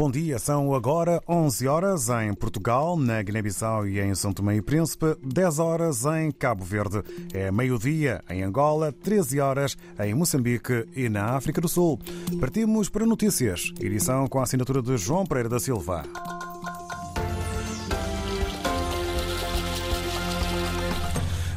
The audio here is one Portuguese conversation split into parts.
Bom dia, são agora 11 horas em Portugal, na Guiné-Bissau e em São Tomé e Príncipe, 10 horas em Cabo Verde, é meio-dia em Angola, 13 horas em Moçambique e na África do Sul. Partimos para notícias, edição com a assinatura de João Pereira da Silva.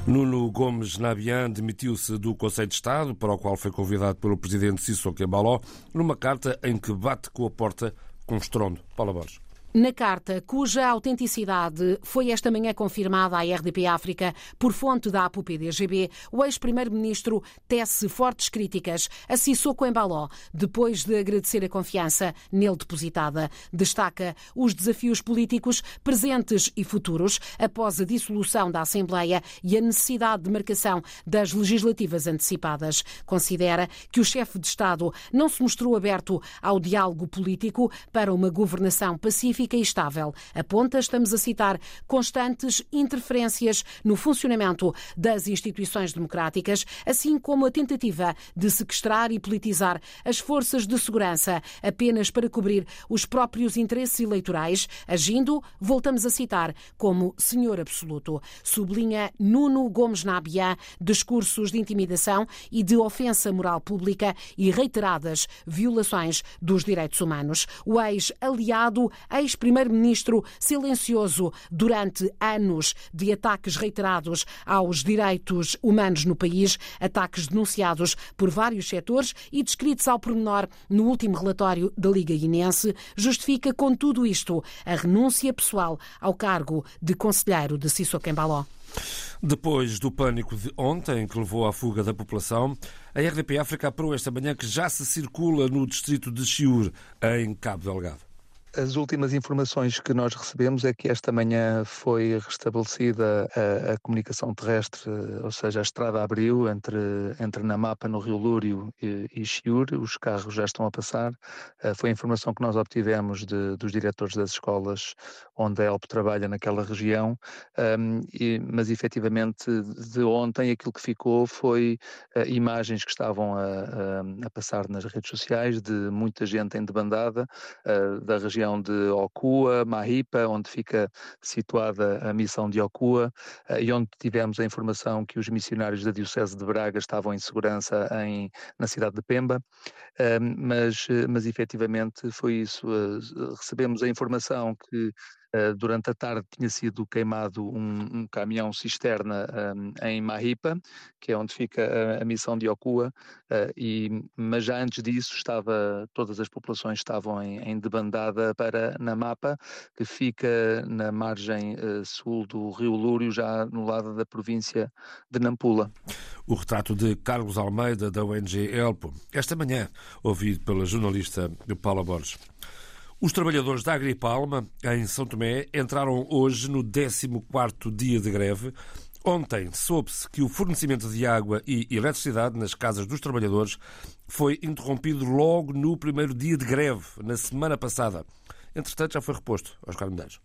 Nuno Gomes Nabian demitiu-se do Conselho de Estado, para o qual foi convidado pelo presidente Sissoko Embaló, numa carta em que bate com a porta com estrondo. Paula Borges. Na carta, cuja autenticidade foi esta manhã confirmada à RDP África por fonte da APU-PDGB, o ex-primeiro-ministro tece fortes críticas a Sissoko Embaló, depois de agradecer a confiança nele depositada. Destaca os desafios políticos presentes e futuros após a dissolução da Assembleia e a necessidade de marcação das legislativas antecipadas. Considera que o chefe de Estado não se mostrou aberto ao diálogo político para uma governação pacífica e estável. Aponta, estamos a citar, constantes interferências no funcionamento das instituições democráticas, assim como a tentativa de sequestrar e politizar as forças de segurança apenas para cobrir os próprios interesses eleitorais, agindo, voltamos a citar, como senhor absoluto. Sublinha Nuno Gomes Nabian discursos de intimidação e de ofensa moral pública e reiteradas violações dos direitos humanos. O ex-aliado, ex ex-primeiro-ministro silencioso durante anos de ataques reiterados aos direitos humanos no país, ataques denunciados por vários setores e descritos ao pormenor no último relatório da Liga Guinense, justifica com tudo isto a renúncia pessoal ao cargo de conselheiro de Sissoko Embaló. Depois do pânico de ontem, que levou à fuga da população, a RDP África apurou esta manhã que já se circula no distrito de Chiur, em Cabo Delgado. As últimas informações que nós recebemos é que esta manhã foi restabelecida a, a comunicação terrestre, ou seja, a estrada abriu entre, entre Namapa, no Rio Lúrio, e, e os carros já estão a passar. Uh, foi a informação que nós obtivemos de, dos diretores das escolas onde a ELP trabalha naquela região, um, e, mas efetivamente de ontem aquilo que ficou foi uh, imagens que estavam a, a, a, passar nas redes sociais de muita gente em debandada uh, da região região de Okua, Mahipa, onde fica situada a missão de Okua, eh, e onde tivemos a informação que os missionários da Diocese de Braga estavam em segurança em, na cidade de Pemba, mas, eh, mas efetivamente foi isso. Eh, recebemos a informação que eh, durante a tarde tinha sido queimado um, um caminhão cisterna um, em Mahipa, que é onde fica a, a missão de Okua, uh, e, mas já antes disso estava, todas as populações estavam em, em debandada para Namapa, que fica na margem uh, sul do rio Lúrio, já no lado da província de Nampula. O retrato de Carlos Almeida, da ONG Elpo, esta manhã, ouvido pela jornalista Paula Borges. Os trabalhadores da Agripalma, em São Tomé, entraram hoje no 14º dia de greve. Ontem soube-se que o fornecimento de água e eletricidade nas casas dos trabalhadores foi interrompido logo no primeiro dia de greve, na semana passada. Entretanto, já foi reposto aos Medeiros.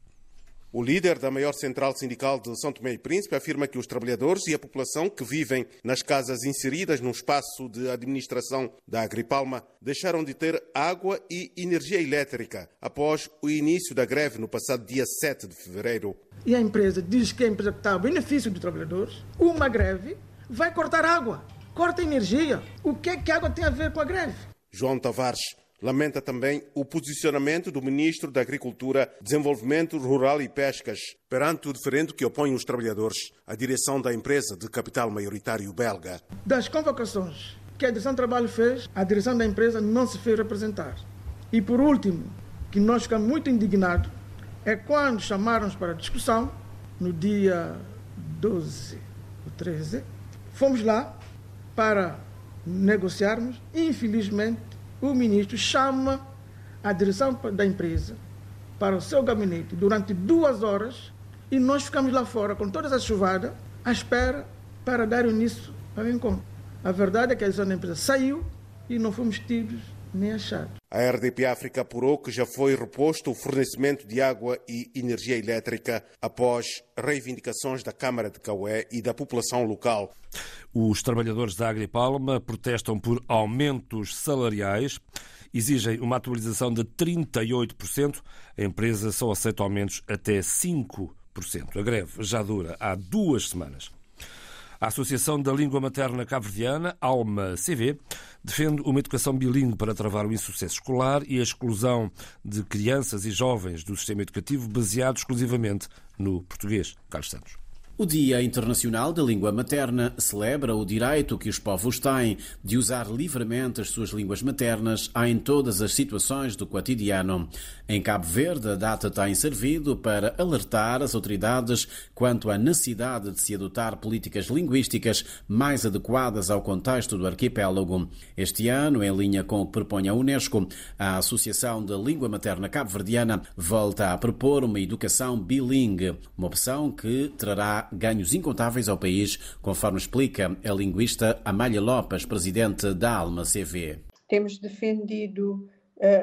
O líder da maior central sindical de São Tomé e Príncipe afirma que os trabalhadores e a população que vivem nas casas inseridas no espaço de administração da Agripalma deixaram de ter água e energia elétrica após o início da greve no passado dia 7 de fevereiro. E a empresa diz que a empresa está a benefício dos trabalhadores, uma greve vai cortar água, corta energia. O que é que a água tem a ver com a greve? João Tavares Lamenta também o posicionamento do Ministro da Agricultura, Desenvolvimento Rural e Pescas perante o diferendo que opõe os trabalhadores à direção da empresa de capital maioritário belga. Das convocações que a direção do trabalho fez, a direção da empresa não se fez representar. E por último, que nós ficamos muito indignados, é quando chamaram-nos para discussão, no dia 12 ou 13, fomos lá para negociarmos infelizmente, o ministro chama a direção da empresa para o seu gabinete durante duas horas e nós ficamos lá fora com todas as chuvadas à espera para dar início ao encontro. A verdade é que a direção da empresa saiu e não fomos tidos nem achado. A RDP África apurou que já foi reposto o fornecimento de água e energia elétrica após reivindicações da Câmara de Caué e da população local. Os trabalhadores da Agripalma protestam por aumentos salariais, exigem uma atualização de 38%. A empresa só aceita aumentos até 5%. A greve já dura há duas semanas. A Associação da Língua Materna Cabo-Verdiana, ALMA CV, defende uma educação bilingue para travar o insucesso escolar e a exclusão de crianças e jovens do sistema educativo baseado exclusivamente no português. Carlos Santos. O Dia Internacional da Língua Materna celebra o direito que os povos têm de usar livremente as suas línguas maternas em todas as situações do cotidiano. Em Cabo Verde, a data tem servido para alertar as autoridades quanto à necessidade de se adotar políticas linguísticas mais adequadas ao contexto do arquipélago. Este ano, em linha com o que propõe a Unesco, a Associação da Língua Materna Cabo-Verdiana volta a propor uma educação bilingue, uma opção que trará ganhos incontáveis ao país, conforme explica a linguista Amália Lopes, presidente da Alma CV. Temos defendido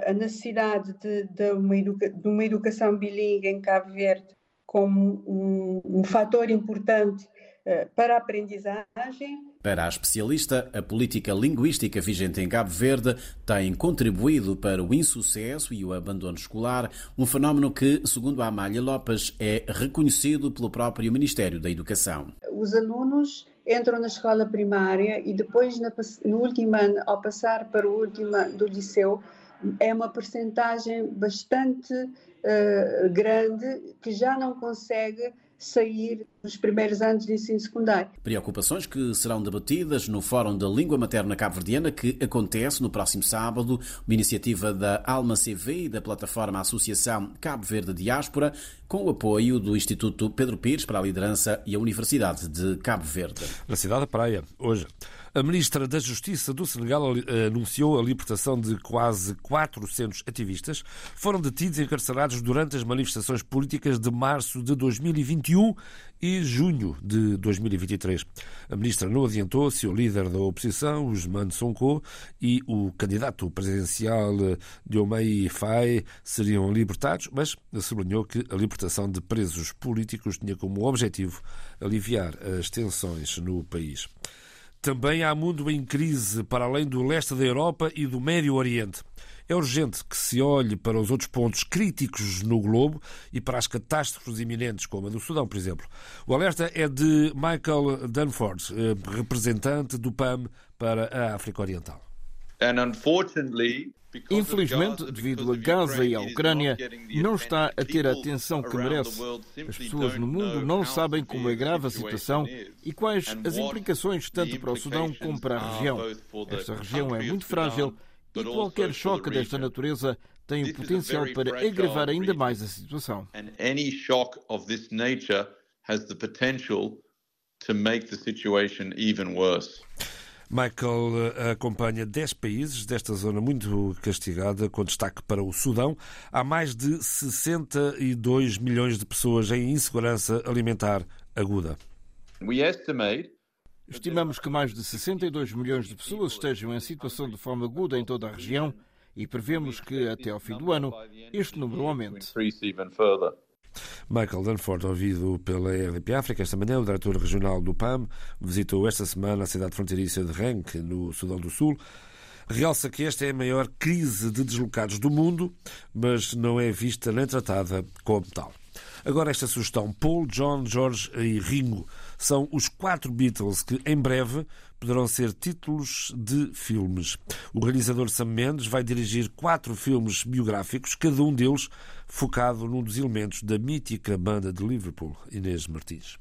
a necessidade de, de, uma de, uma educação bilingue em Cabo Verde como um, um fator importante uh, para a aprendizagem para a especialista, a política linguística vigente em Cabo Verde tem contribuído para o insucesso e o abandono escolar, um fenómeno que, segundo a Amália Lopes, é reconhecido pelo próprio Ministério da Educação. Os alunos entram na escola primária e depois, no último ano, ao passar para o último ano do liceu, é uma percentagem bastante uh, grande que já não consegue sair nos primeiros anos de ensino secundário. Preocupações que serão debatidas no Fórum da Língua Materna Cabo-Verdiana que acontece no próximo sábado, uma iniciativa da Alma CV e da plataforma Associação Cabo Verde Diáspora, com o apoio do Instituto Pedro Pires para a Liderança e a Universidade de Cabo Verde. Na cidade da Praia, hoje. A ministra da Justiça do Senegal anunciou a libertação de quase 400 ativistas. Foram detidos e encarcerados durante as manifestações políticas de março de 2021 e junho de 2023. A ministra não adiantou se o líder da oposição, Usman Sonko, e o candidato presidencial Diomaye Faye seriam libertados, mas sublinhou que a libertação de presos políticos tinha como objetivo aliviar as tensões no país. Também há mundo em crise para além do leste da Europa e do Médio Oriente. É urgente que se olhe para os outros pontos críticos no globo e para as catástrofes iminentes, como a do Sudão, por exemplo. O alerta é de Michael Dunford, eh, representante do PAM para a África Oriental. And unfortunately, Infelizmente, devido a Gaza e à Ucrânia, não está a ter a atenção que merece. As pessoas no mundo não sabem como é grave a situação e quais as implicações tanto para o Sudão como para a região. Esta região é muito frágil e qualquer choque desta natureza tem o potencial para agravar ainda mais a situação. has the potential to make the situation even worse. Michael eh, acompanha 10 países desta zona muito castigada, com destaque para o Sudão. Há mais de 62 milhões de pessoas em insegurança alimentar aguda. Estimamos que mais de 62 milhões de pessoas estejam em situação de fome aguda em toda a região e prevemos que até ao fim do ano este número aumente. Michael Dunford, ouvido pela RDP África esta manhã, o diretor regional do PAM, visitou esta semana a cidade fronteiriça de Renk, no Sudão do Sul. Realça que esta é a maior crise de deslocados do mundo, mas não é vista nem tratada como tal. Agora, esta sugestão: Paul, John, George e Ringo são os quatro Beatles que, em breve, poderão ser títulos de filmes. O realizador Sam Mendes vai dirigir quatro filmes biográficos, cada um deles focado num dos elementos da mítica banda de Liverpool, Inês Martins.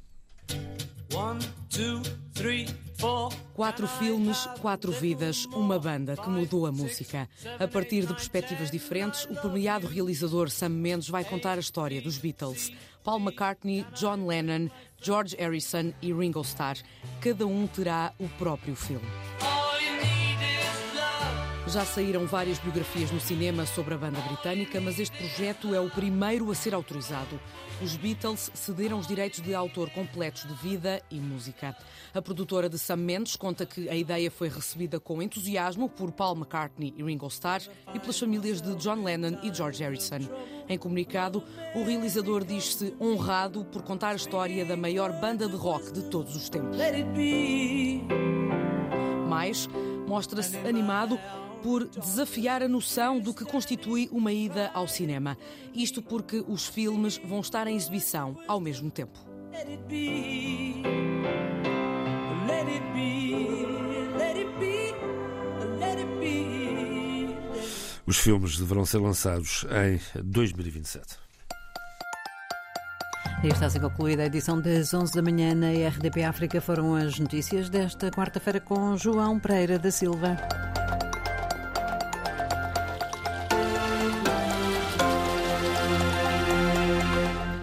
Quatro filmes, quatro vidas, uma banda que mudou a música. A partir de perspectivas diferentes, o premiado realizador Sam Mendes vai contar a história dos Beatles. Paul McCartney, John Lennon, George Harrison e Ringo Starr. Cada um terá o próprio filme. Já saíram várias biografias no cinema sobre a banda britânica, mas este projeto é o primeiro a ser autorizado. Os Beatles cederam os direitos de autor completos de vida e música. A produtora de Sam Mendes conta que a ideia foi recebida com entusiasmo por Paul McCartney e Ringo Starr e pelas famílias de John Lennon e George Harrison. Em comunicado, o realizador diz-se honrado por contar a história da maior banda de rock de todos os tempos. Mais, mostra-se animado por desafiar a noção do que constitui uma ida ao cinema. Isto porque os filmes vão estar em exibição ao mesmo tempo. Os filmes deverão ser lançados em 2027. E está assim concluída a edição das 11 da manhã na RDP África. Foram as notícias desta quarta-feira com João Pereira da Silva.